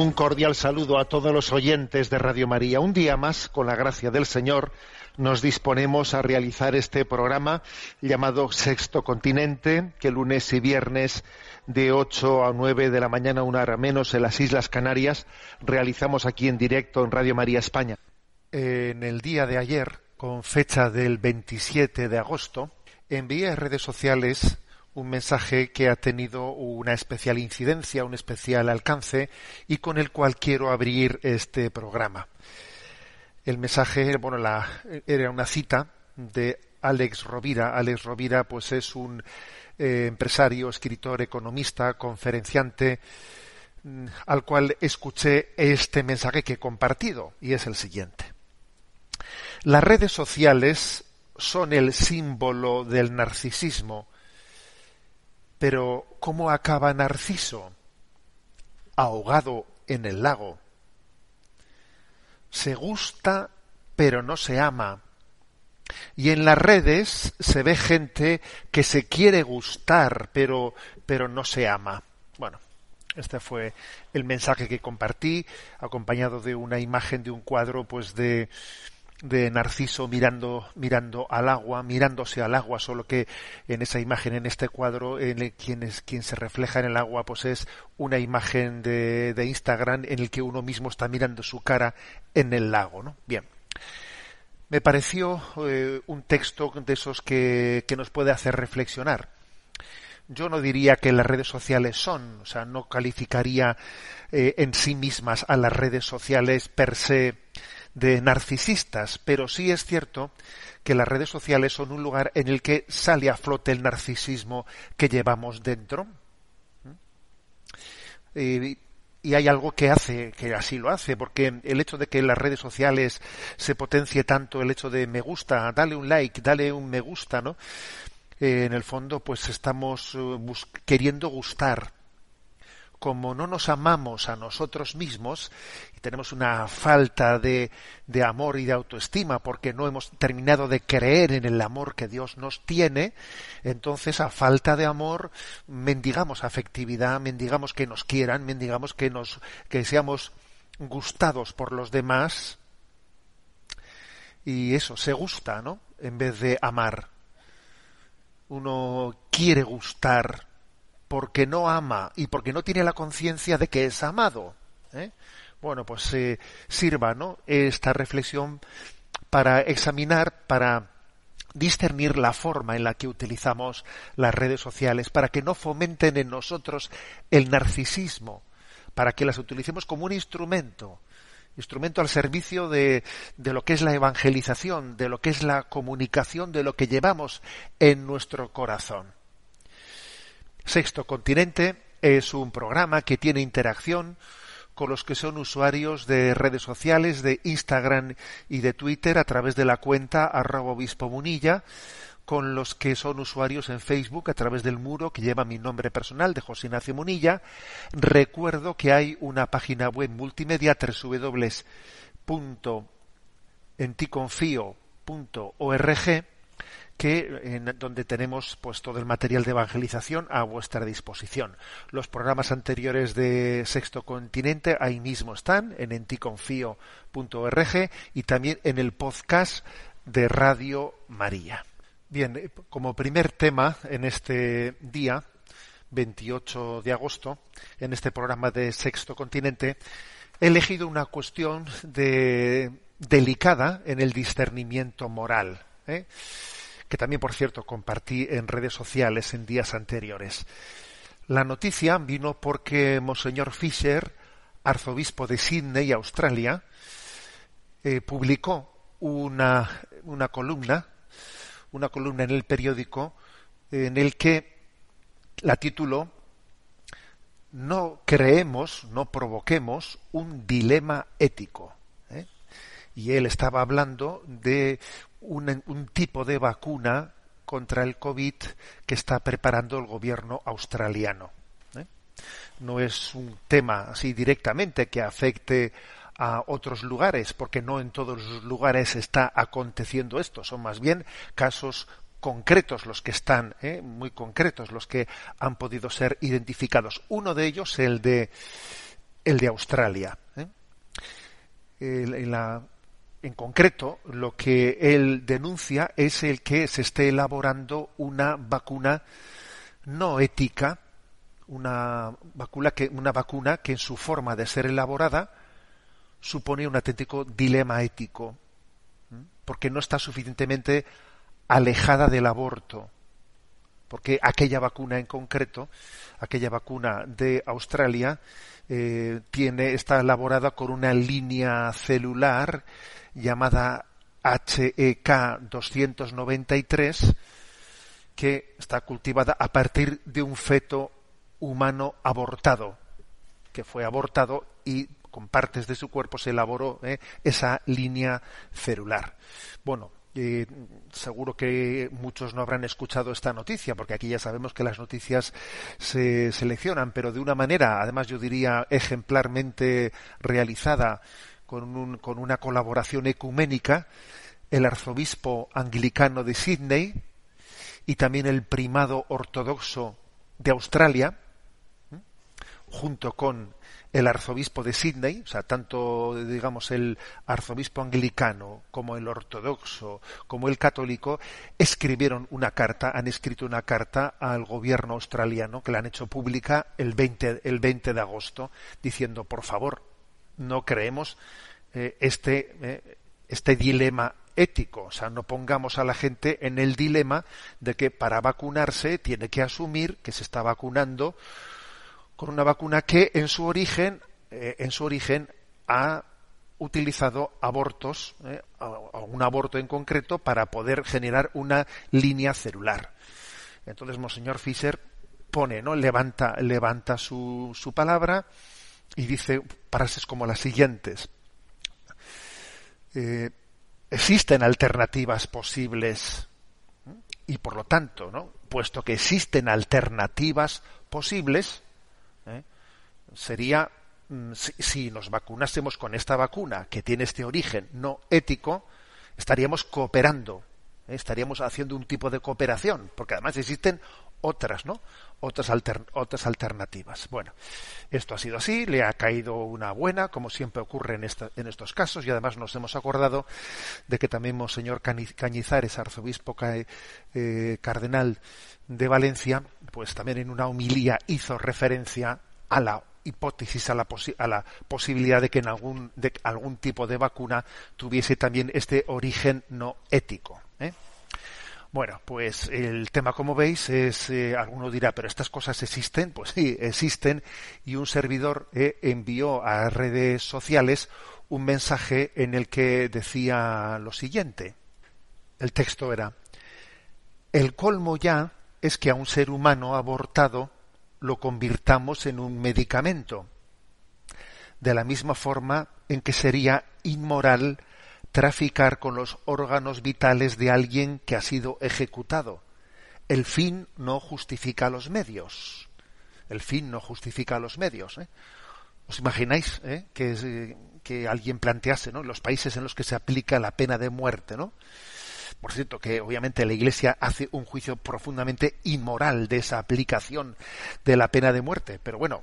Un cordial saludo a todos los oyentes de Radio María. Un día más, con la gracia del Señor, nos disponemos a realizar este programa llamado Sexto Continente, que lunes y viernes de 8 a 9 de la mañana, una hora menos, en las Islas Canarias, realizamos aquí en directo en Radio María España. En el día de ayer, con fecha del 27 de agosto, envié a redes sociales un mensaje que ha tenido una especial incidencia, un especial alcance y con el cual quiero abrir este programa. El mensaje, bueno, era una cita de Alex Rovira. Alex Rovira, pues es un eh, empresario, escritor, economista, conferenciante, mm, al cual escuché este mensaje que he compartido y es el siguiente. Las redes sociales son el símbolo del narcisismo, pero ¿cómo acaba Narciso? Ahogado en el lago. Se gusta, pero no se ama. Y en las redes se ve gente que se quiere gustar, pero, pero no se ama. Bueno, este fue el mensaje que compartí, acompañado de una imagen de un cuadro, pues de, de Narciso mirando, mirando al agua, mirándose al agua, solo que en esa imagen, en este cuadro, en quien, es, quien se refleja en el agua, pues es una imagen de, de Instagram en el que uno mismo está mirando su cara en el lago, ¿no? Bien. Me pareció eh, un texto de esos que, que nos puede hacer reflexionar. Yo no diría que las redes sociales son, o sea, no calificaría eh, en sí mismas a las redes sociales per se de narcisistas, pero sí es cierto que las redes sociales son un lugar en el que sale a flote el narcisismo que llevamos dentro. Eh, y hay algo que hace, que así lo hace, porque el hecho de que en las redes sociales se potencie tanto el hecho de me gusta, dale un like, dale un me gusta, ¿no? Eh, en el fondo, pues estamos uh, queriendo gustar, como no nos amamos a nosotros mismos y tenemos una falta de, de, amor y de autoestima porque no hemos terminado de creer en el amor que Dios nos tiene, entonces a falta de amor mendigamos afectividad, mendigamos que nos quieran, mendigamos que nos que seamos gustados por los demás y eso se gusta, ¿no? En vez de amar. Uno quiere gustar porque no ama y porque no tiene la conciencia de que es amado. ¿eh? Bueno, pues eh, sirva ¿no? esta reflexión para examinar, para discernir la forma en la que utilizamos las redes sociales, para que no fomenten en nosotros el narcisismo, para que las utilicemos como un instrumento, instrumento al servicio de, de, lo que es la evangelización, de lo que es la comunicación, de lo que llevamos en nuestro corazón. Sexto Continente es un programa que tiene interacción con los que son usuarios de redes sociales, de Instagram y de Twitter a través de la cuenta arroba obispo munilla, con los que son usuarios en Facebook a través del muro que lleva mi nombre personal de José Ignacio Munilla. Recuerdo que hay una página web multimedia www.enticonfio.org que en donde tenemos pues todo el material de evangelización a vuestra disposición. Los programas anteriores de Sexto Continente ahí mismo están en enticonfio.org y también en el podcast de Radio María. Bien, eh, como primer tema en este día, 28 de agosto, en este programa de Sexto Continente, he elegido una cuestión de, delicada en el discernimiento moral, ¿eh? Que también, por cierto, compartí en redes sociales en días anteriores. La noticia vino porque Monseñor Fisher, arzobispo de Sydney, Australia, eh, publicó una, una columna una columna en el periódico en el que la tituló No creemos, no provoquemos un dilema ético. ¿eh? Y él estaba hablando de un, tipo de vacuna contra el COVID que está preparando el gobierno australiano. ¿eh? No es un tema así directamente que afecte a otros lugares, porque no en todos los lugares está aconteciendo esto, son más bien casos concretos los que están, ¿eh? muy concretos los que han podido ser identificados. Uno de ellos, el de, el de Australia. ¿eh? en, la, en concreto, lo que él denuncia es el que se esté elaborando una vacuna no ética, una vacuna que, una vacuna que en su forma de ser elaborada supone un auténtico dilema ético, porque no está suficientemente alejada del aborto, porque aquella vacuna en concreto, aquella vacuna de Australia, eh, tiene, está elaborada con una línea celular llamada HEK 293, que está cultivada a partir de un feto humano abortado, que fue abortado y con partes de su cuerpo se elaboró eh, esa línea celular. Bueno, eh, seguro que muchos no habrán escuchado esta noticia, porque aquí ya sabemos que las noticias se seleccionan, pero de una manera, además yo diría, ejemplarmente realizada, con, con una colaboración ecuménica, el arzobispo anglicano de Sydney y también el primado ortodoxo de Australia, junto con el arzobispo de Sydney, o sea, tanto digamos el arzobispo anglicano como el ortodoxo como el católico escribieron una carta, han escrito una carta al gobierno australiano que la han hecho pública el 20, el 20 de agosto diciendo, por favor, no creemos eh, este eh, este dilema ético, o sea, no pongamos a la gente en el dilema de que para vacunarse tiene que asumir que se está vacunando con una vacuna que en su origen, eh, en su origen ha utilizado abortos, un aborto en concreto, para poder generar una línea celular. Entonces, Monseñor Fischer pone, ¿no? Levanta, levanta su, su palabra y dice frases como las siguientes. Eh, existen alternativas posibles y por lo tanto, ¿no? puesto que existen alternativas posibles, ¿eh? sería mm, si, nos vacunásemos con esta vacuna que tiene este origen no ético, estaríamos cooperando. Estaríamos haciendo un tipo de cooperación, porque además existen otras, ¿no? Otras, otras alternativas. Bueno, esto ha sido así, le ha caído una buena, como siempre ocurre en, en estos casos, y además nos hemos acordado de que también Monseñor Cañizares, arzobispo eh, cardenal de Valencia, pues también en una homilía hizo referencia a la hipótesis, a la, a la posibilidad de que en algún, de algún tipo de vacuna tuviese también este origen no ético. ¿Eh? Bueno, pues el tema, como veis, es, eh, alguno dirá, pero estas cosas existen, pues sí, existen, y un servidor eh, envió a redes sociales un mensaje en el que decía lo siguiente. El texto era, el colmo ya es que a un ser humano abortado lo convirtamos en un medicamento, de la misma forma en que sería inmoral traficar con los órganos vitales de alguien que ha sido ejecutado. El fin no justifica los medios. El fin no justifica los medios. ¿eh? ¿Os imagináis eh, que, que, alguien plantease ¿no? los países en los que se aplica la pena de muerte, ¿no? Por cierto, que obviamente la Iglesia hace un juicio profundamente inmoral de esa aplicación de la pena de muerte. Pero bueno,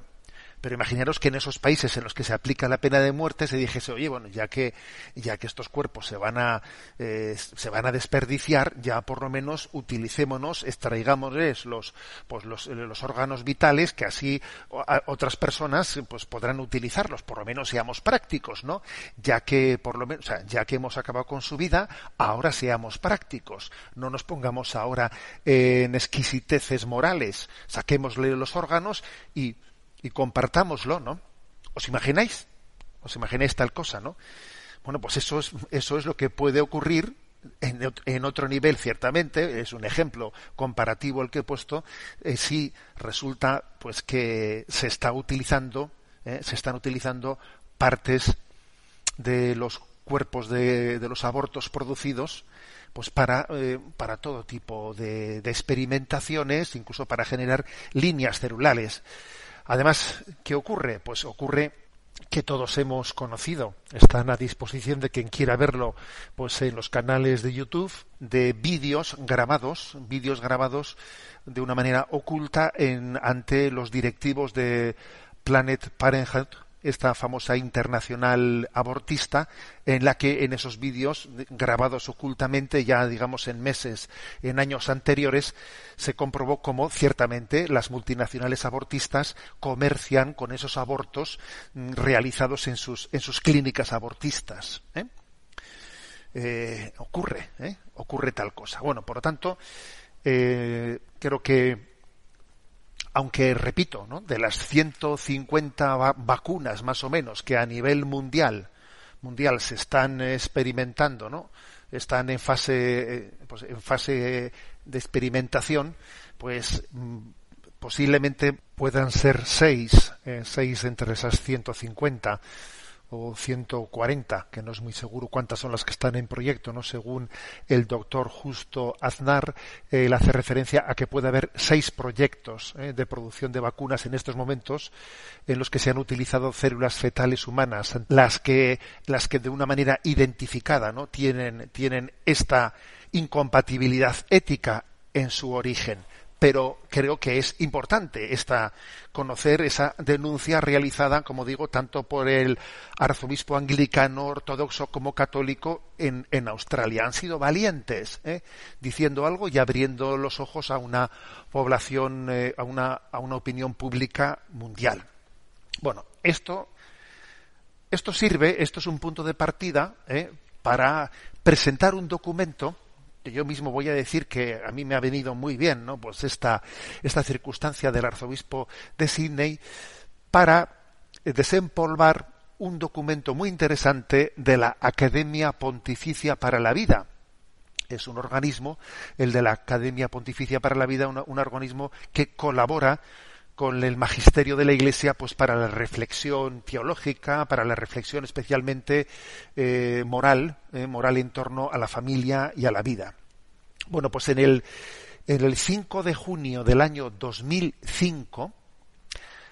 pero imaginaros que en esos países en los que se aplica la pena de muerte se dijese, oye, bueno, ya que, ya que estos cuerpos se van a, eh, se van a desperdiciar, ya por lo menos utilicémonos, extraigámosles los, pues los, los órganos vitales que así otras personas pues podrán utilizarlos, por lo menos seamos prácticos, ¿no? Ya que por lo menos, o sea, ya que hemos acabado con su vida, ahora seamos prácticos, no nos pongamos ahora en exquisiteces morales, saquémosle los órganos y y compartámoslo, ¿no? ¿Os imagináis? ¿Os imagináis tal cosa, no? Bueno, pues eso es, eso es lo que puede ocurrir en, en otro nivel, ciertamente, es un ejemplo comparativo el que he puesto, eh, si resulta pues que se está utilizando, eh, se están utilizando partes de los cuerpos de, de los abortos producidos pues para, eh, para todo tipo de, de, experimentaciones, incluso para generar líneas celulares. Además, ¿qué ocurre? Pues ocurre que todos hemos conocido, están a disposición de quien quiera verlo, pues en los canales de YouTube, de vídeos grabados, vídeos grabados de una manera oculta en, ante los directivos de Planet Parenthood, esta famosa internacional abortista, en la que en esos vídeos grabados ocultamente, ya digamos en meses, en años anteriores, se comprobó cómo ciertamente las multinacionales abortistas comercian con esos abortos mm, realizados en sus, en sus clínicas abortistas. ¿eh? Eh, ocurre, ¿eh? ocurre tal cosa. Bueno, por lo tanto, creo que aunque repito, ¿no? de las 150 vacunas más o menos que a nivel mundial mundial se están experimentando, ¿no? Están en fase eh, pues, en fase de experimentación, pues mm, posiblemente puedan ser seis, eh, seis entre esas 150 o 140, que no es muy seguro cuántas son las que están en proyecto, ¿no? Según el doctor Justo Aznar, él hace referencia a que puede haber seis proyectos ¿eh? de producción de vacunas en estos momentos en los que se han utilizado células fetales humanas, las que, las que de una manera identificada, ¿no? Tienen, tienen esta incompatibilidad ética en su origen pero creo que es importante esta conocer esa denuncia realizada, como digo, tanto por el arzobispo anglicano, ortodoxo como católico en, en Australia. Han sido valientes, ¿eh? diciendo algo y abriendo los ojos a una población, eh, a, una, opinión pública mundial. Bueno, esto, esto sirve, esto es un punto de partida ¿eh? para presentar un documento yo mismo voy a decir que a mí me ha venido muy bien, ¿no? Pues esta, esta circunstancia del arzobispo de Sydney para desempolvar un documento muy interesante de la Academia Pontificia para la Vida. Es un organismo, el de la Academia Pontificia para la Vida, un, organismo que colabora con el magisterio de la Iglesia, pues para la reflexión teológica, para la reflexión especialmente eh, moral, eh, moral en torno a la familia y a la vida. Bueno, pues en el, en el 5 de junio del año 2005, o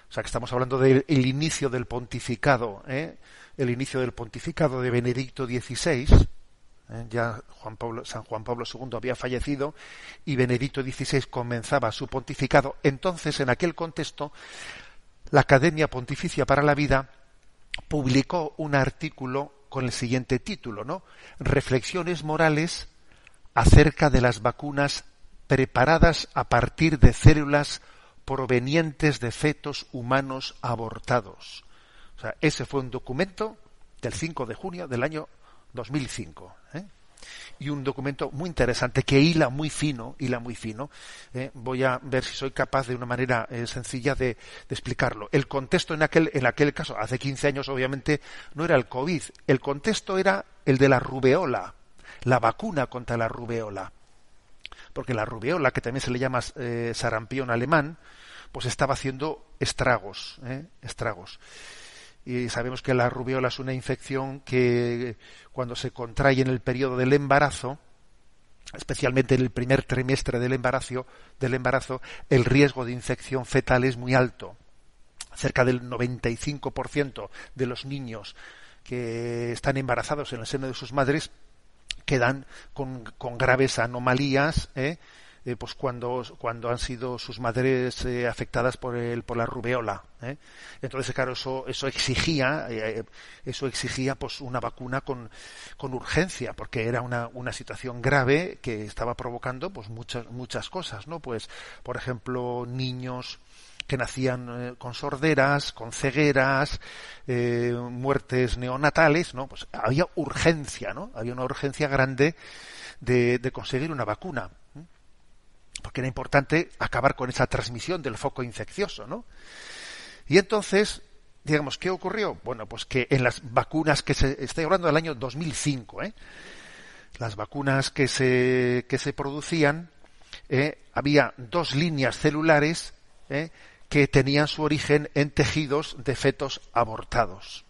sea que estamos hablando del inicio del pontificado, ¿eh? el inicio del pontificado de Benedicto XVI, ¿eh? ya San Juan Pablo II había fallecido y Benedicto XVI comenzaba su pontificado. Entonces, en aquel contexto, la Academia Pontificia para la Vida publicó un artículo con el siguiente título, ¿no? Reflexiones morales acerca de las vacunas preparadas a partir de células provenientes de fetos humanos abortados. O sea, ese fue un documento del 5 de junio del año 2005. ¿eh? Y un documento muy interesante que hila muy fino, hila muy fino. ¿eh? Voy a ver si soy capaz de una manera eh, sencilla de, de, explicarlo. El contexto en aquel, en aquel caso, hace 15 años obviamente, no era el COVID. El contexto era el de la rubeola la vacuna contra la rubeola. Porque la rubeola, que también se le llama eh, sarampión alemán, pues estaba haciendo estragos, estragos. Y sabemos que la rubiola es una infección que cuando se contrae en el periodo del embarazo, especialmente en el primer trimestre del embarazo, del embarazo, el riesgo de infección fetal es muy alto. Cerca del 95% de los niños que están embarazados en el seno de sus madres quedan con, graves anomalías ¿eh? Eh, pues cuando, cuando han sido sus madres eh, afectadas por el, por la rubeola. ¿eh? Entonces, claro, eso, eso exigía, eso exigía pues una vacuna con, con urgencia, porque era una, una situación grave que estaba provocando pues muchas, muchas cosas, ¿no? Pues, por ejemplo, niños que nacían con sorderas, con cegueras, muertes neonatales, ¿no? Pues había urgencia, ¿no? Había una urgencia grande de, de conseguir una vacuna porque era importante acabar con esa transmisión del foco infeccioso, ¿no? Y entonces, digamos, ¿qué ocurrió? Bueno, pues que en las vacunas que se, estoy hablando del año 2005, ¿eh? Las vacunas que se, que se producían, ¿eh? había dos líneas celulares, ¿eh? que tenían su origen en tejidos de fetos abortados.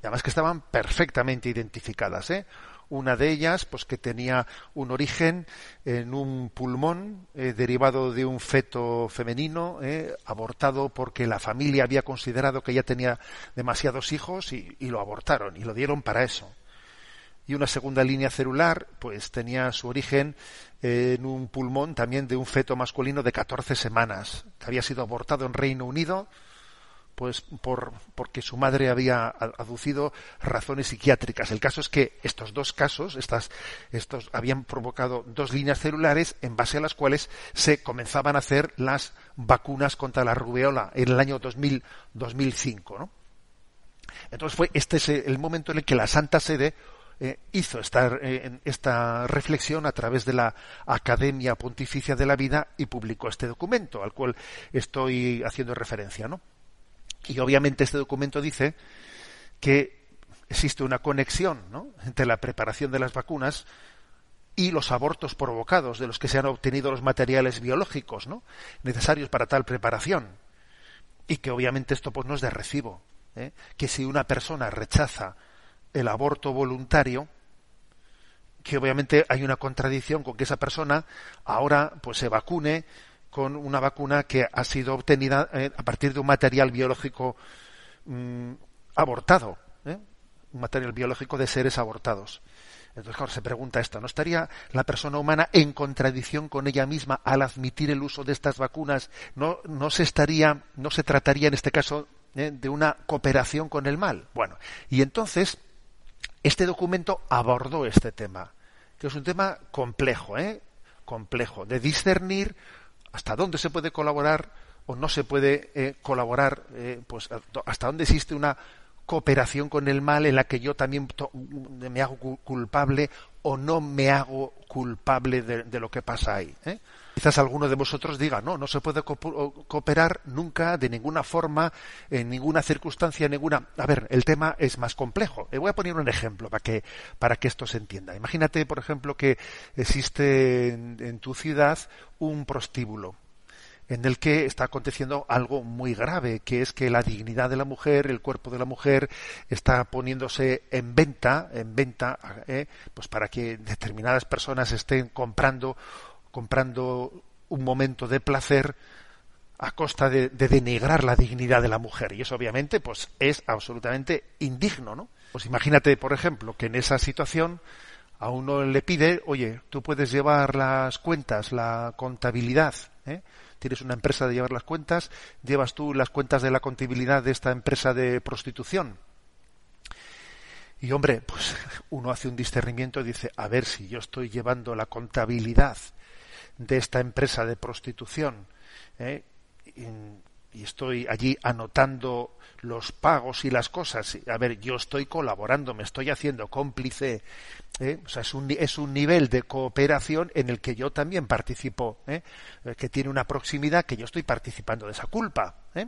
Además que estaban perfectamente identificadas, ¿eh? Una de ellas, pues que tenía un origen en un pulmón eh, derivado de un feto femenino, eh, abortado porque la familia había considerado que ya tenía demasiados hijos y, lo abortaron y lo dieron para eso. Y una segunda línea celular, pues tenía su origen en un pulmón también de un feto masculino de 14 semanas, que había sido abortado en Reino Unido pues por, porque su madre había aducido razones psiquiátricas. El caso es que estos dos casos, estas, estos habían provocado dos líneas celulares en base a las cuales se comenzaban a hacer las vacunas contra la rubeola en el año 2000, 2005. ¿no? Entonces fue este es el momento en el que la Santa Sede eh, hizo esta, eh, esta reflexión a través de la Academia Pontificia de la Vida y publicó este documento al cual estoy haciendo referencia, ¿no? Y obviamente este documento dice que existe una conexión entre la preparación de las vacunas y los abortos provocados de los que se han obtenido los materiales biológicos necesarios para tal preparación. Y que obviamente esto pues no es de recibo. ¿eh? Que si una persona rechaza el aborto voluntario, que obviamente hay una contradicción con que esa persona ahora pues se vacune con una vacuna que ha sido obtenida eh, a partir de un material biológico mm, abortado, ¿eh? un material biológico de seres abortados. Entonces, se pregunta esto, ¿no estaría la persona humana en contradicción con ella misma al admitir el uso de estas vacunas? ¿No, no se estaría, no se trataría en este caso ¿eh? de una cooperación con el mal? Bueno, y entonces, este documento abordó este tema, que es un tema complejo, ¿eh? complejo, de discernir hasta dónde se puede colaborar o no se puede eh, colaborar, eh, pues hasta dónde existe una cooperación con el mal en la que yo también me hago culpable o no me hago culpable de, lo que pasa ahí. ¿eh? Quizás alguno de vosotros diga, no, no se puede cooperar nunca, de ninguna forma, en ninguna circunstancia, ninguna. A ver, el tema es más complejo. voy a poner un ejemplo para que, para que esto se entienda. Imagínate, por ejemplo, que existe en tu ciudad un prostíbulo en el que está aconteciendo algo muy grave, que es que la dignidad de la mujer, el cuerpo de la mujer, está poniéndose en venta, en venta, eh, pues para que determinadas personas estén comprando, comprando un momento de placer a costa de, denigrar la dignidad de la mujer. Y eso obviamente, pues es absolutamente indigno, ¿no? Pues imagínate, por ejemplo, que en esa situación a uno le pide, oye, tú puedes llevar las cuentas, la contabilidad, ¿eh? tienes una empresa de llevar las cuentas, llevas tú las cuentas de la contabilidad de esta empresa de prostitución. Y hombre, pues uno hace un discernimiento y dice, a ver si yo estoy llevando la contabilidad de esta empresa de prostitución ¿eh? y estoy allí anotando los pagos y las cosas. A ver, yo estoy colaborando, me estoy haciendo cómplice. ¿eh? O sea, es un, es un nivel de cooperación en el que yo también participo, ¿eh? que tiene una proximidad que yo estoy participando de esa culpa. ¿eh?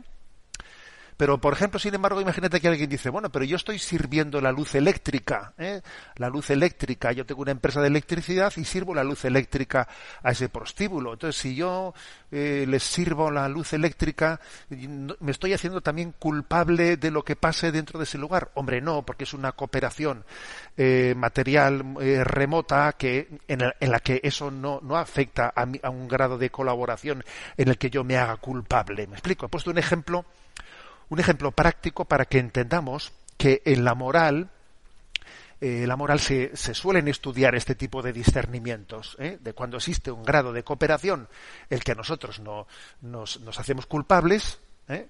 Pero, por ejemplo, sin embargo, imagínate que alguien dice, bueno, pero yo estoy sirviendo la luz eléctrica, ¿eh? la luz eléctrica, yo tengo una empresa de electricidad y sirvo la luz eléctrica a ese prostíbulo. Entonces, si yo eh, les sirvo la luz eléctrica, me estoy haciendo también culpable de lo que pase dentro de ese lugar. Hombre, no, porque es una cooperación eh, material eh, remota que en, la que eso no, no afecta a, a un grado de colaboración en el que yo me haga culpable. ¿Me explico? He puesto un ejemplo un ejemplo práctico para que entendamos que en la moral, eh, la moral se, suelen estudiar este tipo de discernimientos, ¿eh? de cuando existe un grado de cooperación, el que nosotros no, nos, hacemos culpables, ¿eh?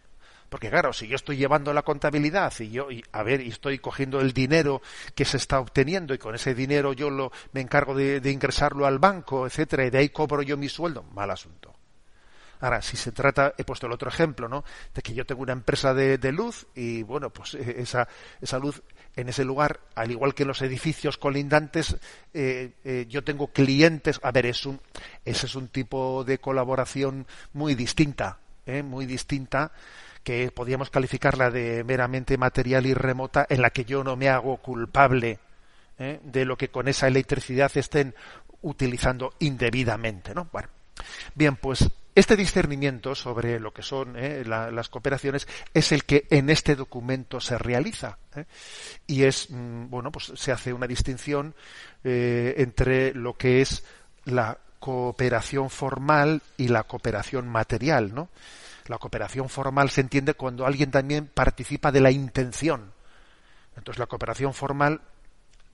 porque claro, si yo estoy llevando la contabilidad y yo, a ver, y estoy cogiendo el dinero que se está obteniendo y con ese dinero yo lo, me encargo de, de ingresarlo al banco, etcétera, y de ahí cobro yo mi sueldo, mal asunto. Ahora, si se trata, he puesto el otro ejemplo, ¿no? De que yo tengo una empresa de, luz y, bueno, pues eh, esa, esa luz en ese lugar, al igual que los edificios colindantes, eh, eh, yo tengo clientes. A ver, es un, ese es un tipo de colaboración muy distinta, muy distinta que podríamos calificarla de meramente material y remota, en la que yo no me hago culpable de lo que con esa electricidad estén utilizando indebidamente, ¿no? Bueno, bien, pues este discernimiento sobre lo que son eh, las cooperaciones es el que en este documento se realiza eh, y es mm, bueno pues se hace una distinción eh, entre lo que es la cooperación formal y la cooperación material, ¿no? La cooperación formal se entiende cuando alguien también participa de la intención. Entonces la cooperación formal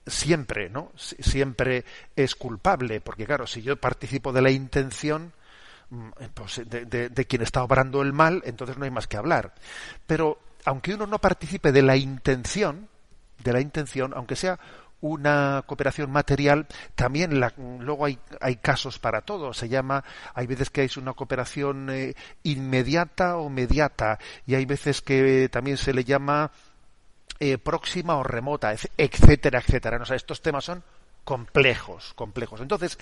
siempre, ¿no? Siempre es culpable, porque claro, si yo participo de la intención, pues, de, quien está obrando el mal, entonces no hay más que hablar. Pero aunque uno no participe de la intención, de la intención, aunque sea una cooperación material, también luego hay, hay, casos para todo. Se llama, hay veces que hay una cooperación eh, inmediata o mediata, y hay veces que también se le llama eh, próxima o remota, etcétera, etcétera. estos temas son complejos, complejos. Entonces,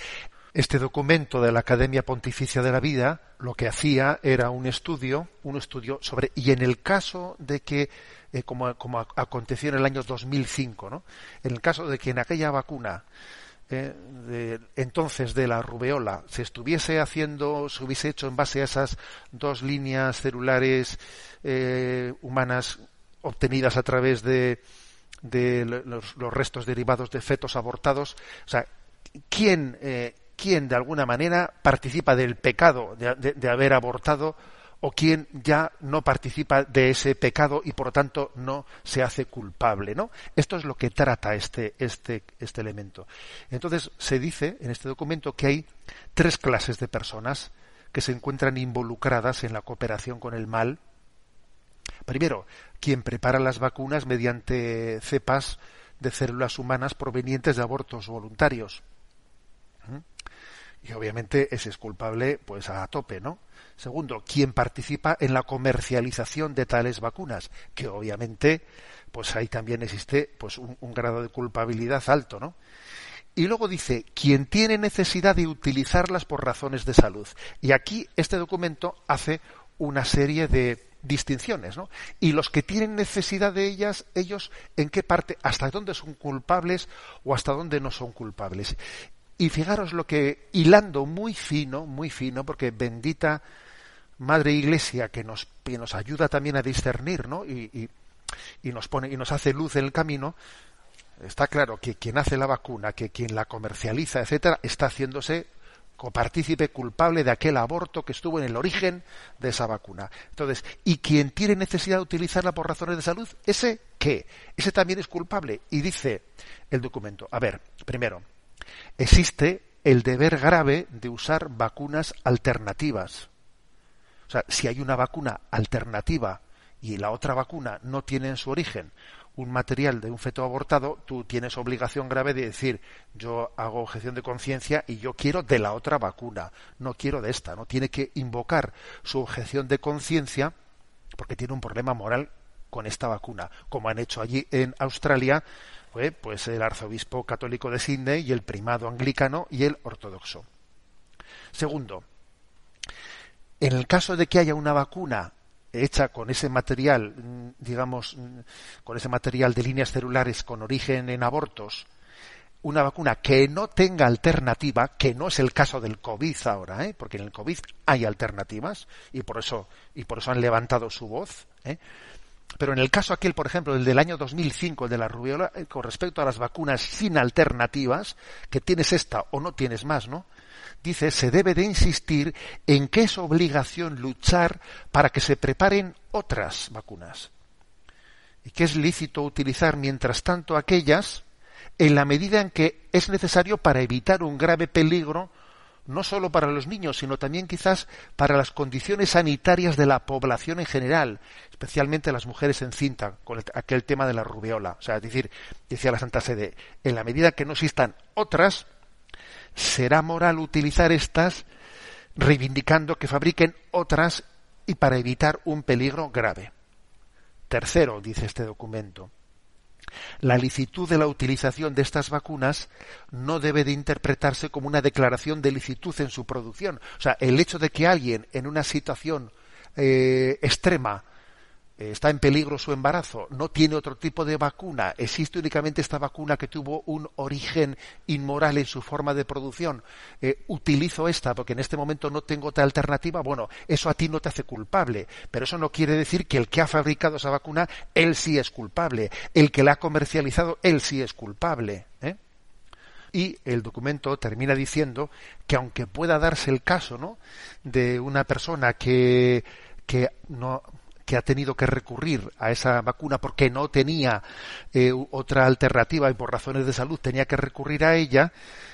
este documento de la Academia Pontificia de la Vida lo que hacía era un estudio, un estudio sobre, y en el caso de que, eh, como, como, aconteció en el año 2005, ¿no? en el caso de que en aquella vacuna, eh, de, entonces de la rubeola, se estuviese haciendo, se hubiese hecho en base a esas dos líneas celulares eh, humanas obtenidas a través de, de los, restos derivados de fetos abortados, o sea, ¿quién, eh, quién de alguna manera participa del pecado de, haber abortado o quién ya no participa de ese pecado y por lo tanto no se hace culpable, ¿no? Esto es lo que trata este, este, este elemento. Entonces se dice en este documento que hay tres clases de personas que se encuentran involucradas en la cooperación con el mal. Primero, quien prepara las vacunas mediante cepas de células humanas provenientes de abortos voluntarios y obviamente ese es culpable pues a tope, ¿no? Segundo, quien participa en la comercialización de tales vacunas, que obviamente pues ahí también existe pues un, grado de culpabilidad alto, ¿no? Y luego dice, quien tiene necesidad de utilizarlas por razones de salud. Y aquí este documento hace una serie de distinciones, ¿no? Y los que tienen necesidad de ellas, ellos en qué parte, hasta dónde son culpables o hasta dónde no son culpables. Y fijaros lo que, hilando muy fino, muy fino, porque bendita Madre Iglesia que nos, que nos ayuda también a discernir, ¿no? Y, y, nos pone, y nos hace luz en el camino, está claro que quien hace la vacuna, que quien la comercializa, etcétera, está haciéndose copartícipe culpable de aquel aborto que estuvo en el origen de esa vacuna. Entonces, ¿y quien tiene necesidad de utilizarla por razones de salud? ¿Ese qué? Ese también es culpable. Y dice el documento, a ver, primero, existe el deber grave de usar vacunas alternativas. O sea, si hay una vacuna alternativa y la otra vacuna no tiene en su origen un material de un feto abortado, tú tienes obligación grave de decir, yo hago objeción de conciencia y yo quiero de la otra vacuna, no quiero de esta, no tiene que invocar su objeción de conciencia porque tiene un problema moral con esta vacuna, como han hecho allí en Australia pues el arzobispo católico de Sydney y el primado anglicano y el ortodoxo. Segundo, en el caso de que haya una vacuna hecha con ese material, digamos, con ese material de líneas celulares con origen en abortos, una vacuna que no tenga alternativa, que no es el caso del COVID ahora, ¿eh? porque en el COVID hay alternativas y por eso y por eso han levantado su voz. ¿eh? Pero en el caso aquel, por ejemplo, el del año 2005, el de la rubiola, eh, con respecto a las vacunas sin alternativas, que tienes esta o no tienes más, ¿no? Dice, se debe de insistir en que es obligación luchar para que se preparen otras vacunas. Y que es lícito utilizar, mientras tanto, aquellas en la medida en que es necesario para evitar un grave peligro no solo para los niños, sino también quizás para las condiciones sanitarias de la población en general, especialmente las mujeres en cinta, con aquel tema de la rubeola. O sea, es decir, decía la Santa Sede, en la medida que no existan otras, será moral utilizar estas, reivindicando que fabriquen otras y para evitar un peligro grave. Tercero, dice este documento, la licitud de la utilización de estas vacunas no debe de interpretarse como una declaración de licitud en su producción. O sea, el hecho de que alguien en una situación eh, extrema está en peligro su embarazo, no tiene otro tipo de vacuna, existe únicamente esta vacuna que tuvo un origen inmoral en su forma de producción, eh, utilizo esta porque en este momento no tengo otra alternativa, bueno, eso a ti no te hace culpable, pero eso no quiere decir que el que ha fabricado esa vacuna, él sí es culpable, el que la ha comercializado, él sí es culpable. ¿eh? y el documento termina diciendo que aunque pueda darse el caso ¿no? de una persona que, que no que ha tenido que recurrir a esa vacuna porque no tenía eh, otra alternativa y por razones de salud tenía que recurrir a ella,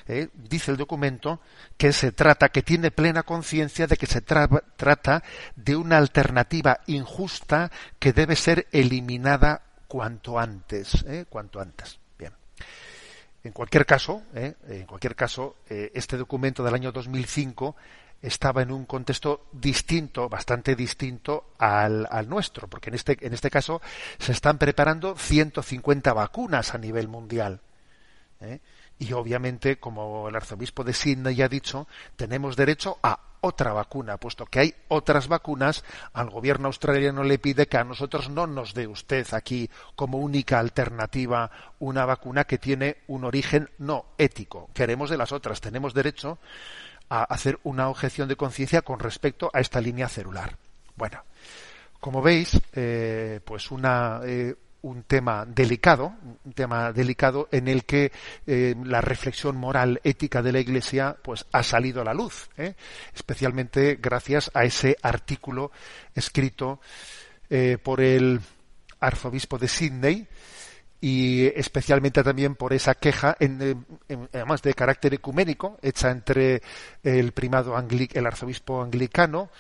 eh, dice el documento que se trata, que tiene plena conciencia de que se trata de una alternativa injusta que debe ser eliminada cuanto antes, eh, cuanto antes. Bien. En cualquier caso, en cualquier caso, este documento del año 2005 estaba en un contexto distinto, bastante distinto al, nuestro, porque en este, en este caso se están preparando 150 vacunas a nivel mundial. ¿eh? Y obviamente, como el arzobispo de Sydney ya ha dicho, tenemos derecho a otra vacuna, puesto que hay otras vacunas, al gobierno australiano le pide que a nosotros no nos dé usted aquí como única alternativa una vacuna que tiene un origen no ético. Queremos de las otras, tenemos derecho a hacer una objeción de conciencia con respecto a esta línea celular. Bueno, como veis, eh, pues una, eh, un tema delicado, un tema delicado en el que eh, la reflexión moral ética de la Iglesia pues ha salido a la luz, especialmente gracias a ese artículo escrito por el arzobispo de Sydney y especialmente también por esa queja, en, además de carácter ecuménico, hecha entre el primado el arzobispo anglicano,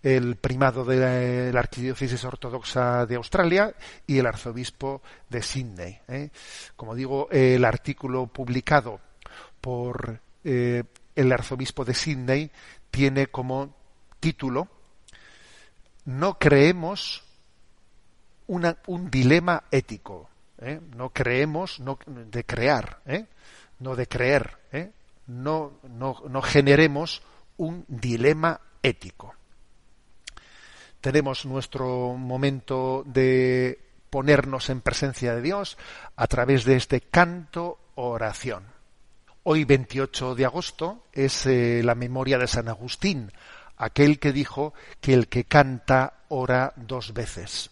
el primado de la, arquidiócesis ortodoxa de Australia y el arzobispo de Sydney. ¿eh? Como digo, el artículo publicado por eh, el arzobispo de Sydney tiene como título No creemos un dilema ético ¿eh? no creemos no, de crear, ¿eh? no de creer, ¿eh? no, no, generemos un dilema ético. Tenemos nuestro momento de ponernos en presencia de Dios a través de este canto oración. Hoy 28 de agosto es la memoria de San Agustín, aquel que dijo que el que canta ora dos veces.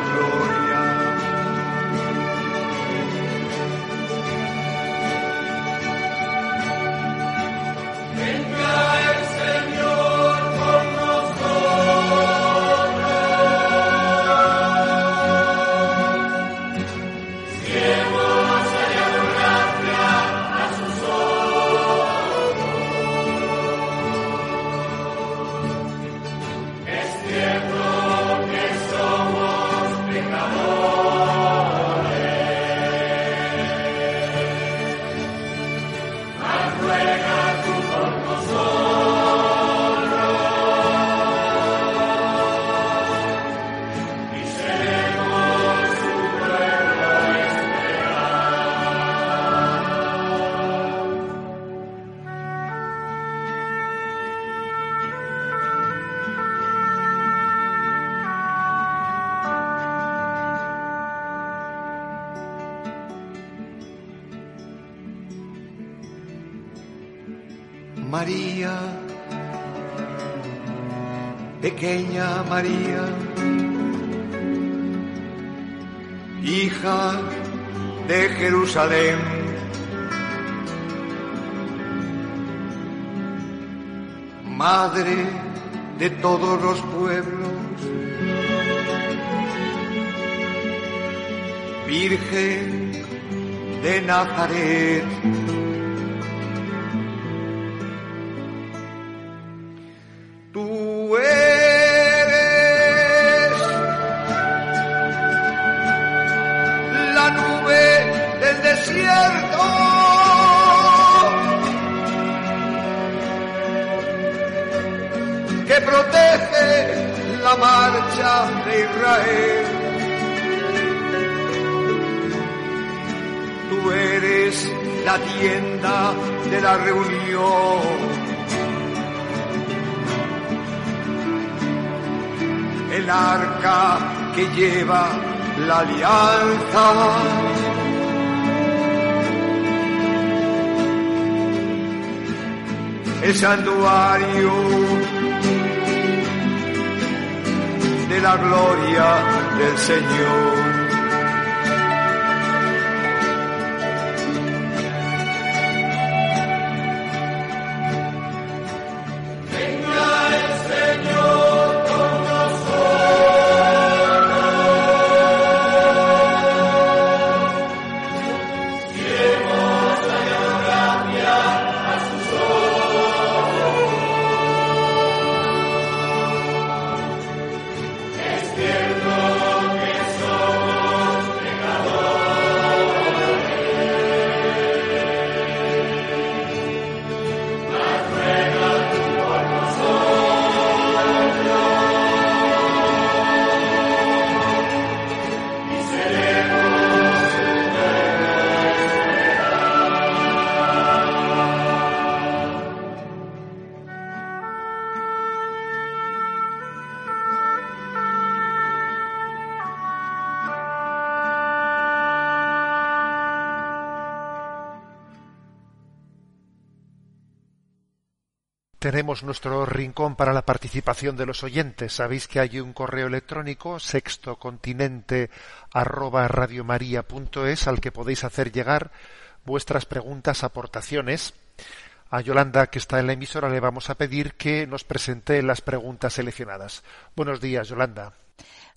Madre de todos los pueblos, Virgen de Nazaret. Eres la tienda de la reunión. el arca que lleva la alianza. El santuario de la gloria del Señor. Tenemos nuestro rincón para la participación de los oyentes. Sabéis que hay un correo electrónico sextocontinente arroba radiomaria.es al que podéis hacer llegar vuestras preguntas, aportaciones. a Yolanda, que está en la emisora, le vamos a pedir que nos presente las preguntas seleccionadas. Buenos días, Yolanda.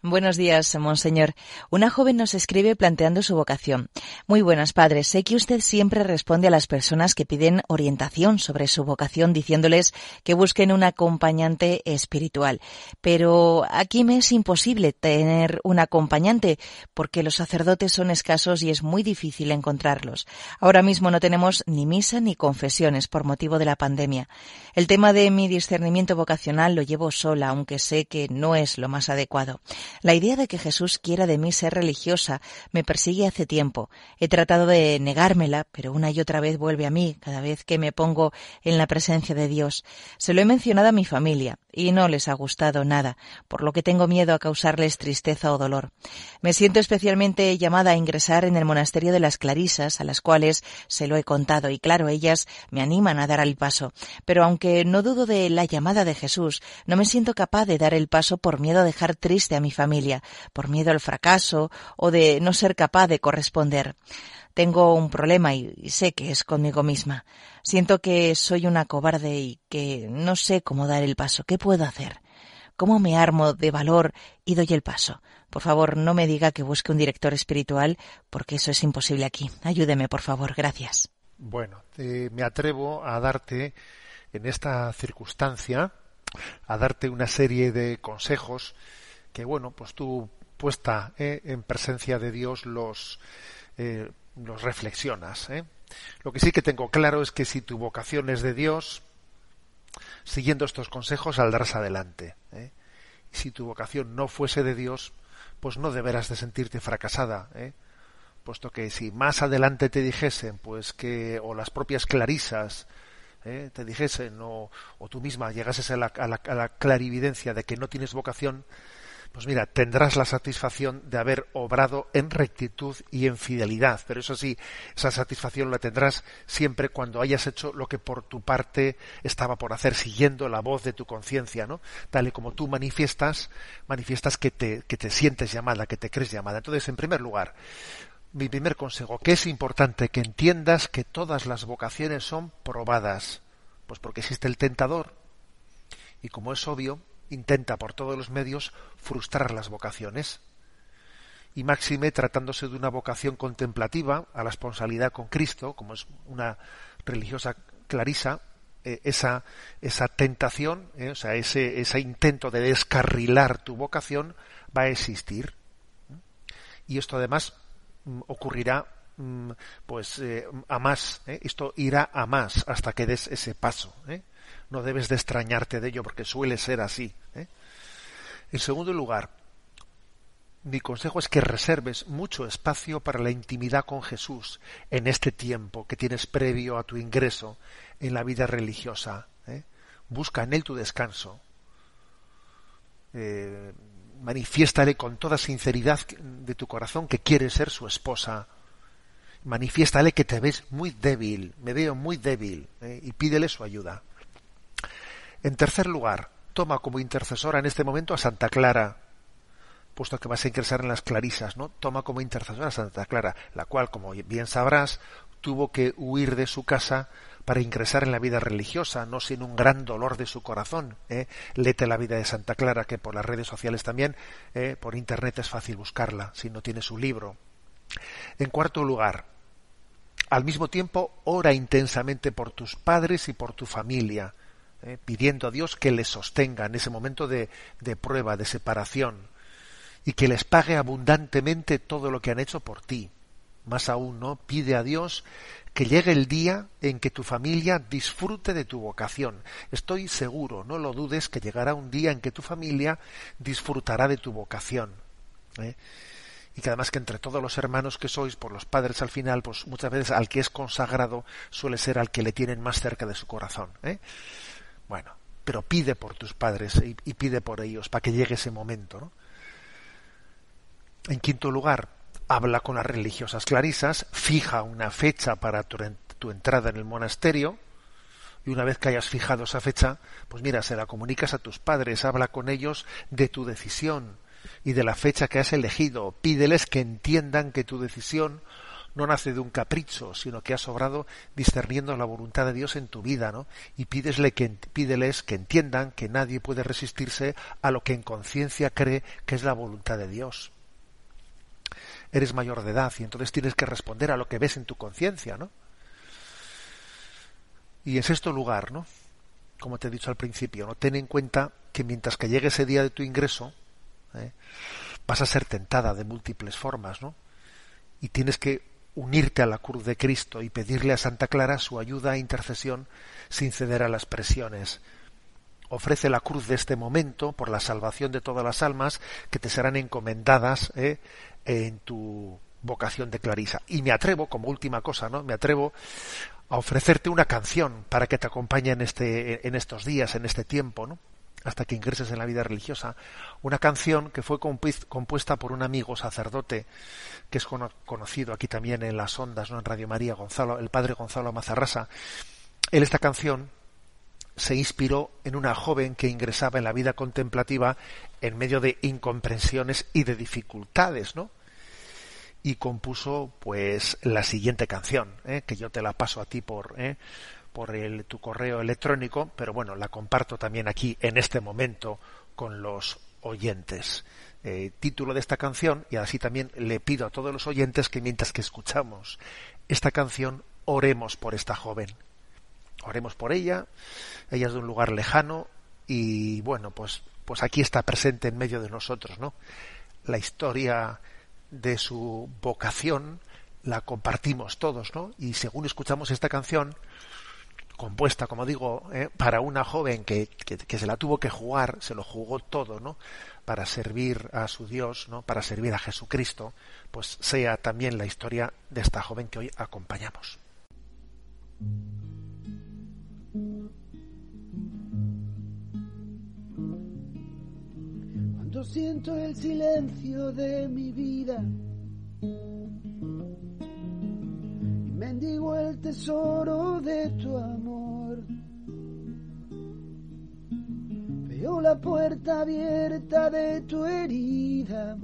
Buenos días, monseñor. Una joven nos escribe planteando su vocación. Muy buenas, padres. Sé que usted siempre responde a las personas que piden orientación sobre su vocación diciéndoles que busquen un acompañante espiritual. Pero aquí me es imposible tener un acompañante porque los sacerdotes son escasos y es muy difícil encontrarlos. Ahora mismo no tenemos ni misa ni confesiones por motivo de la pandemia. El tema de mi discernimiento vocacional lo llevo sola, aunque sé que no es lo más adecuado. La idea de que Jesús quiera de mí ser religiosa me persigue hace tiempo. He tratado de negármela, pero una y otra vez vuelve a mí cada vez que me pongo en la presencia de Dios. Se lo he mencionado a mi familia y no les ha gustado nada, por lo que tengo miedo a causarles tristeza o dolor. Me siento especialmente llamada a ingresar en el monasterio de las Clarisas, a las cuales se lo he contado, y claro, ellas me animan a dar el paso. Pero aunque no dudo de la llamada de Jesús, no me siento capaz de dar el paso por miedo a dejar triste a mi familia, por miedo al fracaso o de no ser capaz de corresponder. Tengo un problema y, sé que es conmigo misma. Siento que soy una cobarde y que no sé cómo dar el paso. ¿Qué puedo hacer? ¿Cómo me armo de valor y doy el paso? Por favor, no me diga que busque un director espiritual, porque eso es imposible aquí. Ayúdeme, por favor. Gracias. Bueno, me atrevo a darte, en esta circunstancia, a darte una serie de consejos que, bueno, pues tú puesta eh, en presencia de Dios los eh, los reflexionas. ¿eh? Lo que sí que tengo claro es que si tu vocación es de Dios, siguiendo estos consejos saldrás adelante. ¿eh? Y si tu vocación no fuese de Dios, pues no deberás de sentirte fracasada. ¿eh? Puesto que si más adelante te dijesen, pues que, o las propias clarisas, ¿eh? te dijesen, o, o, tú misma llegases a la, a la clarividencia de que no tienes vocación, pues mira, tendrás la satisfacción de haber obrado en rectitud y en fidelidad. Pero eso sí, esa satisfacción la tendrás siempre cuando hayas hecho lo que por tu parte estaba por hacer, siguiendo la voz de tu conciencia, ¿no? Tal y como tú manifiestas, manifiestas que te, que te sientes llamada, que te crees llamada. Entonces, en primer lugar, mi primer consejo, que es importante que entiendas que todas las vocaciones son probadas. Pues porque existe el tentador. Y como es obvio, intenta por todos los medios frustrar las vocaciones. Y máxime tratándose de una vocación contemplativa a la esponsalidad con Cristo, como es una religiosa clarisa, eh, esa, esa tentación, eh, o sea, ese, ese intento de descarrilar tu vocación va a existir. Y esto además mm, ocurrirá mm, pues eh, a más, esto irá a más hasta que des ese paso no debes de extrañarte de ello porque suele ser así. ¿eh? En segundo lugar, mi consejo es que reserves mucho espacio para la intimidad con Jesús en este tiempo que tienes previo a tu ingreso en la vida religiosa. ¿eh? Busca en él tu descanso. Eh, manifiéstale con toda sinceridad de tu corazón que quieres ser su esposa. Manifiéstale que te ves muy débil, me veo muy débil, ¿eh? y pídele su ayuda. En tercer lugar, toma como intercesora en este momento a Santa Clara, puesto que vas a ingresar en las clarisas, ¿no? Toma como intercesora a Santa Clara, la cual, como bien sabrás, tuvo que huir de su casa para ingresar en la vida religiosa, no sin un gran dolor de su corazón. ¿eh? Lete la vida de Santa Clara, que por las redes sociales también, ¿eh? por internet es fácil buscarla, si no tiene su libro. En cuarto lugar, al mismo tiempo, ora intensamente por tus padres y por tu familia. ¿Eh? pidiendo a Dios que les sostenga en ese momento de, de prueba, de separación, y que les pague abundantemente todo lo que han hecho por ti. Más aún, ¿no? Pide a Dios que llegue el día en que tu familia disfrute de tu vocación. Estoy seguro, no lo dudes, que llegará un día en que tu familia disfrutará de tu vocación. ¿eh? Y que además que entre todos los hermanos que sois, por los padres al final, pues muchas veces al que es consagrado suele ser al que le tienen más cerca de su corazón. ¿eh? Bueno, pero pide por tus padres y, pide por ellos para que llegue ese momento. En quinto lugar, habla con las religiosas clarisas, fija una fecha para tu, entrada en el monasterio, y una vez que hayas fijado esa fecha, pues mira, se la comunicas a tus padres, habla con ellos de tu decisión y de la fecha que has elegido, pídeles que entiendan que tu decisión no nace de un capricho, sino que has obrado discerniendo la voluntad de Dios en tu vida, ¿no? Y pídesle que, pídeles que entiendan que nadie puede resistirse a lo que en conciencia cree que es la voluntad de Dios. Eres mayor de edad y entonces tienes que responder a lo que ves en tu conciencia, ¿no? Y en sexto lugar, ¿no? Como te he dicho al principio, ¿no? Ten en cuenta que mientras que llegue ese día de tu ingreso, ¿eh? vas a ser tentada de múltiples formas, ¿no? Y tienes que unirte a la cruz de Cristo y pedirle a Santa Clara su ayuda e intercesión sin ceder a las presiones. Ofrece la cruz de este momento por la salvación de todas las almas que te serán encomendadas ¿eh? en tu vocación de Clarisa. Y me atrevo, como última cosa, ¿no? Me atrevo a ofrecerte una canción para que te acompañe en, este, en estos días, en este tiempo, ¿no? Hasta que ingreses en la vida religiosa, una canción que fue compuesta por un amigo sacerdote que es conocido aquí también en las ondas, ¿no? en Radio María, Gonzalo, el padre Gonzalo Mazarrasa. Él esta canción se inspiró en una joven que ingresaba en la vida contemplativa en medio de incomprensiones y de dificultades, ¿no? Y compuso, pues, la siguiente canción, ¿eh? que yo te la paso a ti por, ¿eh? Por el, tu correo electrónico, pero bueno, la comparto también aquí en este momento con los oyentes. Eh, título de esta canción, y así también le pido a todos los oyentes que mientras que escuchamos esta canción, oremos por esta joven. Oremos por ella, ella es de un lugar lejano y bueno, pues, pues aquí está presente en medio de nosotros, ¿no? La historia de su vocación la compartimos todos, ¿no? Y según escuchamos esta canción, compuesta, como digo, ¿eh? para una joven que, que, se la tuvo que jugar, se lo jugó todo, ¿no? Para servir a su Dios, ¿no? Para servir a Jesucristo, pues sea también la historia de esta joven que hoy acompañamos. Cuando siento el silencio de mi vida mendigo el tesoro de tu amor. Veo la puerta abierta de tu herida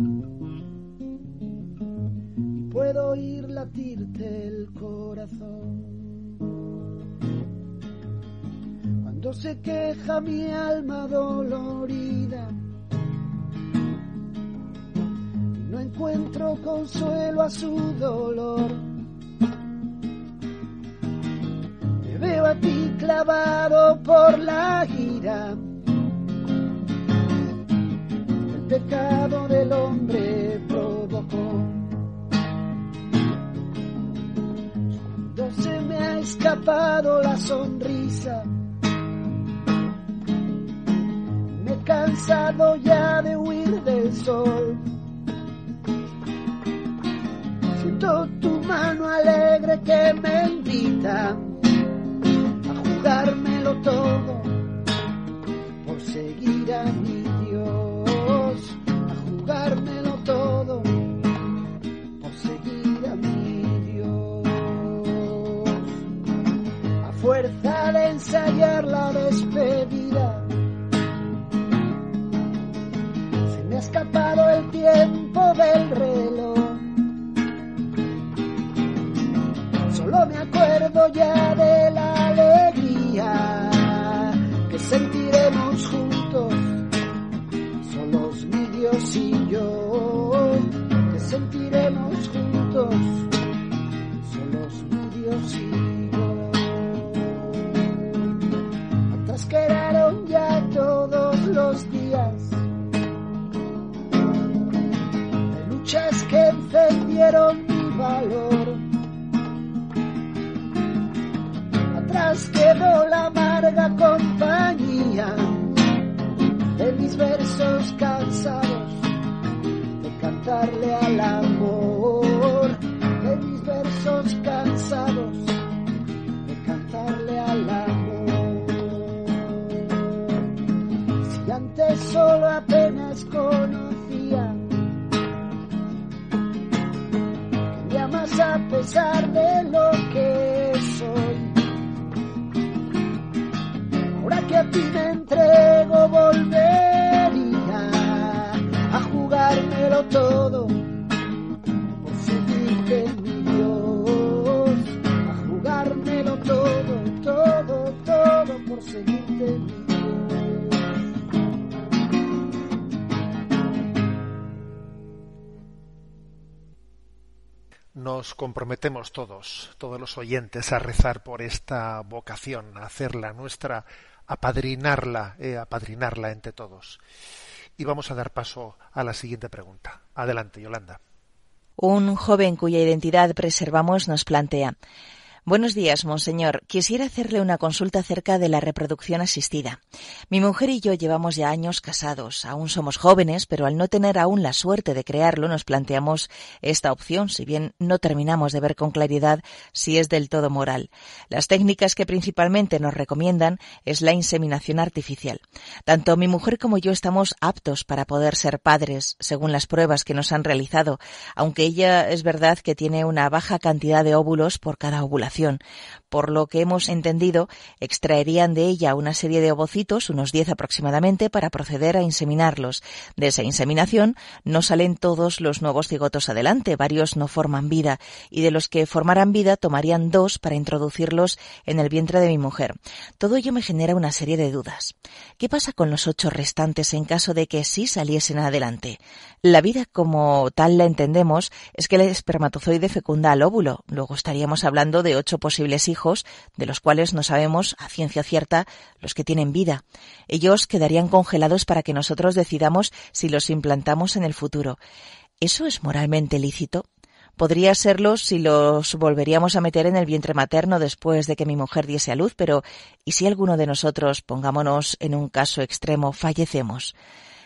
y puedo oír latirte el corazón. Cuando se queja mi alma dolorida y no encuentro consuelo a su dolor veo a ti clavado por la ira. El pecado del hombre provocó. Cuando se me ha escapado la sonrisa, me he cansado ya de huir del sol. Siento tu mano alegre que me invita dármelo todo por seguir a mi Dios, a jugármelo todo por seguir a mi Dios. A fuerza de ensayar la despedida, se me ha escapado el tiempo del reloj. Solo me acuerdo ya de la sentiremos juntos, solos mi Dios y yo, que sentiremos juntos, solos mi Dios y yo. Atrás quedaron ya todos los días de luchas que encendieron mi valor quedó la amarga compañía mis versos cansados de cantarle al amor, de mis versos cansados de cantarle al amor. Si antes solo apenas conocía que me amas a pesar de lo que soy que a ti me entrego volvería todo por seguirte mi Dios, a jugármelo todo, todo, todo por seguirte mi Dios. Nos comprometemos todos, todos los oyentes, a rezar por esta vocación, a hacerla nuestra, apadrinarla, eh, apadrinarla entre todos. Y vamos a dar paso a la siguiente pregunta. Adelante, Yolanda. Un joven cuya identidad preservamos nos plantea Buenos días, monseñor. Quisiera hacerle una consulta acerca de la reproducción asistida. Mi mujer y yo llevamos ya años casados. Aún somos jóvenes, pero al no tener aún la suerte de crearlo, nos planteamos esta opción, si bien no terminamos de ver con claridad si es del todo moral. Las técnicas que principalmente nos recomiendan es la inseminación artificial. Tanto mi mujer como yo estamos aptos para poder ser padres, según las pruebas que nos han realizado, aunque ella es verdad que tiene una baja cantidad de óvulos por cada ovulación comunicación por lo que hemos entendido, extraerían de ella una serie de ovocitos, unos 10 aproximadamente, para proceder a inseminarlos. De esa inseminación no salen todos los nuevos cigotos adelante, varios no forman vida, y de los que formaran vida tomarían dos para introducirlos en el vientre de mi mujer. Todo ello me genera una serie de dudas. ¿Qué pasa con los ocho restantes en caso de que sí saliesen adelante? La vida como tal la entendemos es que el espermatozoide fecunda al óvulo. Luego estaríamos hablando de ocho posibles hijos, de los cuales no sabemos a ciencia cierta los que tienen vida. Ellos quedarían congelados para que nosotros decidamos si los implantamos en el futuro. ¿Eso es moralmente lícito? Podría serlo si los volveríamos a meter en el vientre materno después de que mi mujer diese a luz, pero ¿y si alguno de nosotros, pongámonos en un caso extremo, fallecemos?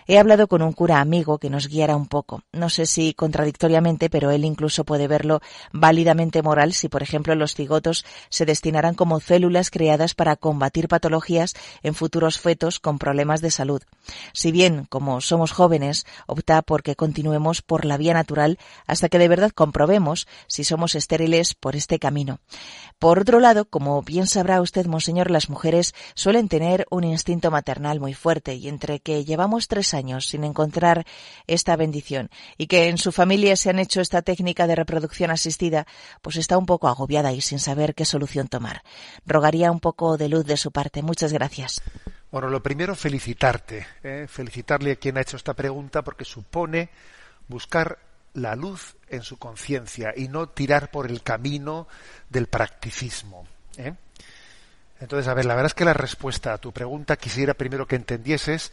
He hablado con un cura amigo que nos guiara un poco. No sé si contradictoriamente, pero él incluso puede verlo válidamente moral si, por ejemplo, los cigotos se destinaran como células creadas para combatir patologías en futuros fetos con problemas de salud. Si bien, como somos jóvenes, opta por que continuemos por la vía natural hasta que de verdad comprobemos si somos estériles por este camino. Por otro lado, como bien sabrá usted, monseñor, las mujeres suelen tener un instinto maternal muy fuerte y entre que llevamos tres años sin encontrar esta bendición y que en su familia se han hecho esta técnica de reproducción asistida, pues está un poco agobiada y sin saber qué solución tomar. Rogaría un poco de luz de su parte. Muchas gracias. Bueno, lo primero, felicitarte, ¿eh? felicitarle a quien ha hecho esta pregunta porque supone buscar la luz en su conciencia y no tirar por el camino del practicismo. ¿eh? Entonces, a ver, la verdad es que la respuesta a tu pregunta quisiera primero que entendieses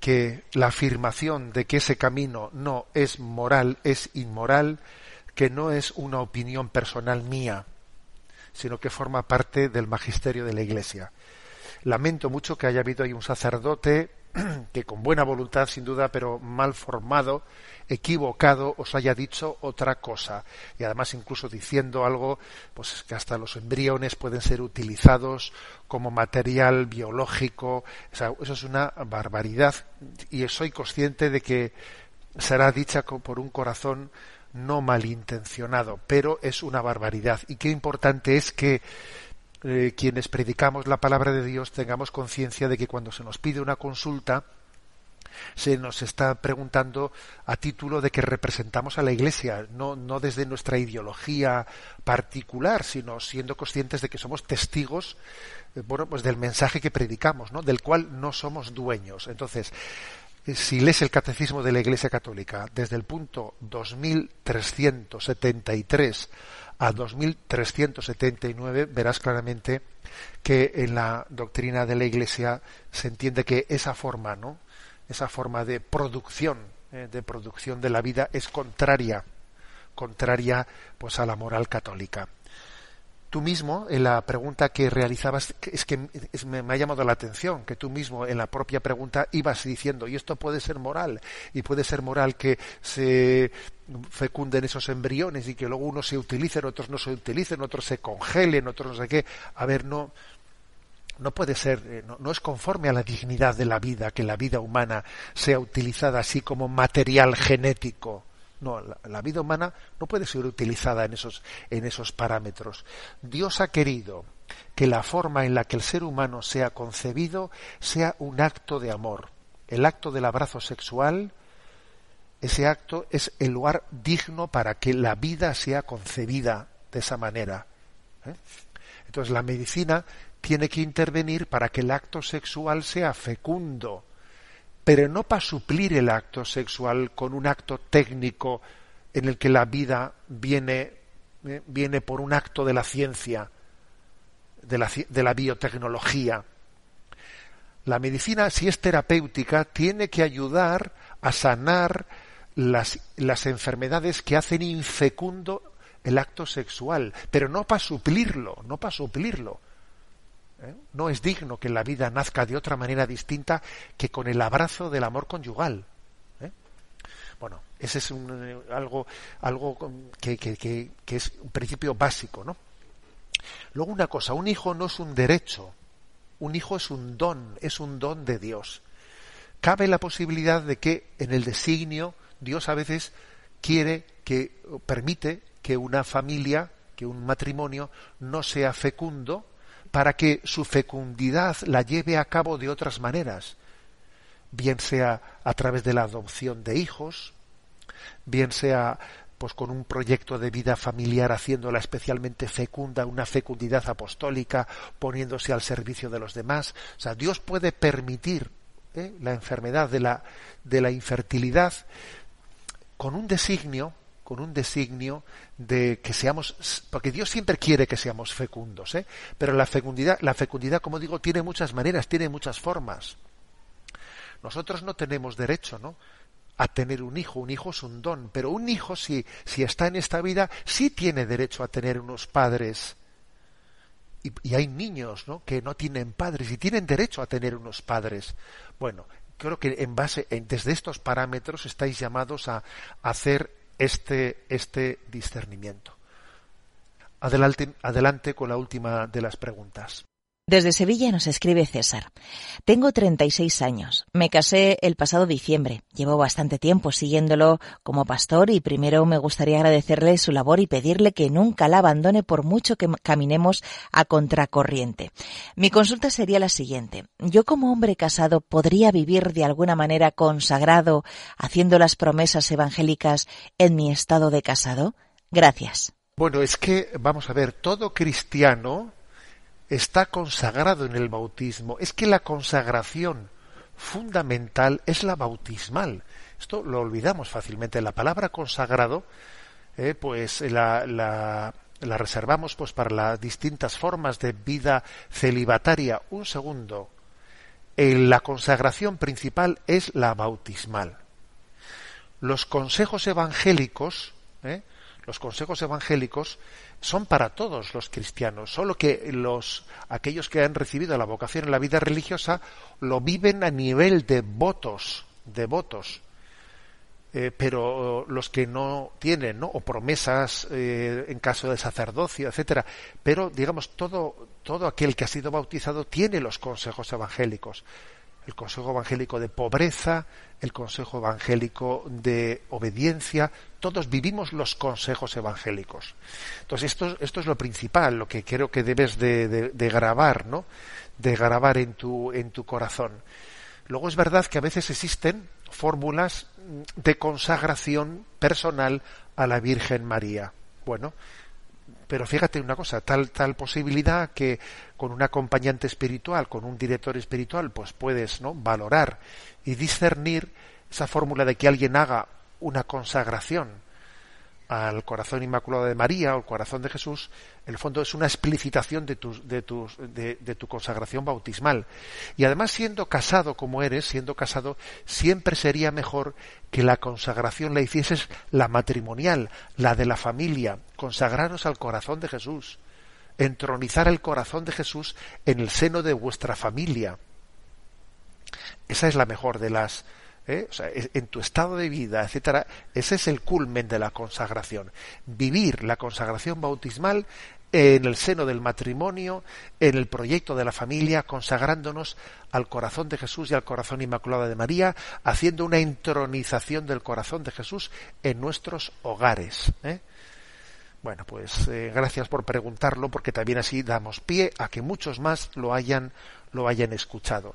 que la afirmación de que ese camino no es moral, es inmoral, que no es una opinión personal mía, sino que forma parte del magisterio de la Iglesia. Lamento mucho que haya habido ahí un sacerdote que con buena voluntad, sin duda, pero mal formado, equivocado, os haya dicho otra cosa. Y además incluso diciendo algo, pues que hasta los embriones pueden ser utilizados como material biológico. eso es una barbaridad. Y soy consciente de que será dicha por un corazón no malintencionado, pero es una barbaridad. Y qué importante es que eh, quienes predicamos la palabra de Dios tengamos conciencia de que cuando se nos pide una consulta, se nos está preguntando a título de que representamos a la Iglesia, no, no desde nuestra ideología particular, sino siendo conscientes de que somos testigos eh, bueno, pues del mensaje que predicamos, ¿no? del cual no somos dueños. Entonces, eh, si lees el Catecismo de la Iglesia Católica desde el punto 2373 a 2379 verás claramente que en la doctrina de la Iglesia se entiende que esa forma, ¿no? Esa forma de producción, eh, de producción de la vida es contraria, contraria pues a la moral católica tú mismo, en la pregunta que realizabas, es que me, ha llamado la atención, que tú mismo en la propia pregunta ibas diciendo, y esto puede ser moral, y puede ser moral que se fecunden esos embriones y que luego unos se utilicen, otros no se utilicen, otros se congelen, otros no sé qué. A ver, no, no puede ser, eh, no, es conforme a la dignidad de la vida que la vida humana sea utilizada así como material genético no, la, vida humana no puede ser utilizada en esos, en esos parámetros. Dios ha querido que la forma en la que el ser humano sea concebido sea un acto de amor. El acto del abrazo sexual, ese acto es el lugar digno para que la vida sea concebida de esa manera. ¿eh? Entonces la medicina tiene que intervenir para que el acto sexual sea fecundo, pero no para suplir el acto sexual con un acto técnico en el que la vida viene ¿eh? viene por un acto de la ciencia, de la, de la biotecnología. La medicina, si es terapéutica, tiene que ayudar a sanar las, las enfermedades que hacen infecundo el acto sexual, pero no para suplirlo, no para suplirlo. ¿Eh? No es digno que la vida nazca de otra manera distinta que con el abrazo del amor conyugal. ¿eh? Bueno, ese es un, algo, algo que, que, que, es un principio básico, ¿no? Luego una cosa, un hijo no es un derecho, un hijo es un don, es un don de Dios. Cabe la posibilidad de que en el designio Dios a veces quiere que permite que una familia, que un matrimonio no sea fecundo para que su fecundidad la lleve a cabo de otras maneras, bien sea a través de la adopción de hijos, bien sea pues con un proyecto de vida familiar haciéndola especialmente fecunda, una fecundidad apostólica, poniéndose al servicio de los demás. O sea, Dios puede permitir ¿eh? la enfermedad de la, de la infertilidad con un designio con un designio de que seamos, porque Dios siempre quiere que seamos fecundos, ¿eh? pero la fecundidad, la fecundidad, como digo, tiene muchas maneras, tiene muchas formas. Nosotros no tenemos derecho, ¿no? a tener un hijo. Un hijo es un don, pero un hijo, si, si está en esta vida, sí tiene derecho a tener unos padres. Y, hay niños ¿no? que no tienen padres y tienen derecho a tener unos padres. Bueno, creo que en base, en, desde estos parámetros estáis llamados a hacer este, este discernimiento. Adelante, adelante con la última de las preguntas. Desde Sevilla nos escribe César. Tengo 36 años. Me casé el pasado diciembre. Llevo bastante tiempo siguiéndolo como pastor y primero me gustaría agradecerle su labor y pedirle que nunca la abandone por mucho que caminemos a contracorriente. Mi consulta sería la siguiente. ¿Yo como hombre casado podría vivir de alguna manera consagrado haciendo las promesas evangélicas en mi estado de casado? Gracias. Bueno, es que, vamos a ver, todo cristiano está consagrado en el bautismo. Es que la consagración fundamental es la bautismal. Esto lo olvidamos fácilmente. La palabra consagrado, eh, pues la, la, la, reservamos pues para las distintas formas de vida celibataria. Un segundo. la consagración principal es la bautismal. Los consejos evangélicos, eh, los consejos evangélicos son para todos los cristianos, solo que los aquellos que han recibido la vocación en la vida religiosa lo viven a nivel de votos, de votos. Eh, pero los que no tienen, ¿no? o promesas eh, en caso de sacerdocio, etcétera, pero digamos todo todo aquel que ha sido bautizado tiene los consejos evangélicos el consejo evangélico de pobreza, el consejo evangélico de obediencia, todos vivimos los consejos evangélicos. Entonces, esto, es lo principal, lo que creo que debes de, grabar, ¿no? De grabar en tu, en tu corazón. Luego es verdad que a veces existen fórmulas de consagración personal a la Virgen María. Bueno, pero fíjate una cosa, tal, tal posibilidad que con un acompañante espiritual, con un director espiritual, pues puedes ¿no? valorar y discernir esa fórmula de que alguien haga una consagración al corazón inmaculado de María o al corazón de Jesús, en el fondo es una explicitación de tu, de, de, tu consagración bautismal. Y además, siendo casado como eres, siendo casado, siempre sería mejor que la consagración la hicieses la matrimonial, la de la familia, consagraros al corazón de Jesús, entronizar el corazón de Jesús en el seno de vuestra familia. Esa es la mejor de las, ¿eh? en tu estado de vida, etcétera, ese es el culmen de la consagración. Vivir la consagración bautismal en el seno del matrimonio, en el proyecto de la familia, consagrándonos al corazón de Jesús y al corazón inmaculado de María, haciendo una entronización del corazón de Jesús en nuestros hogares. ¿eh? Bueno, pues eh, gracias por preguntarlo, porque también así damos pie a que muchos más lo hayan, lo hayan escuchado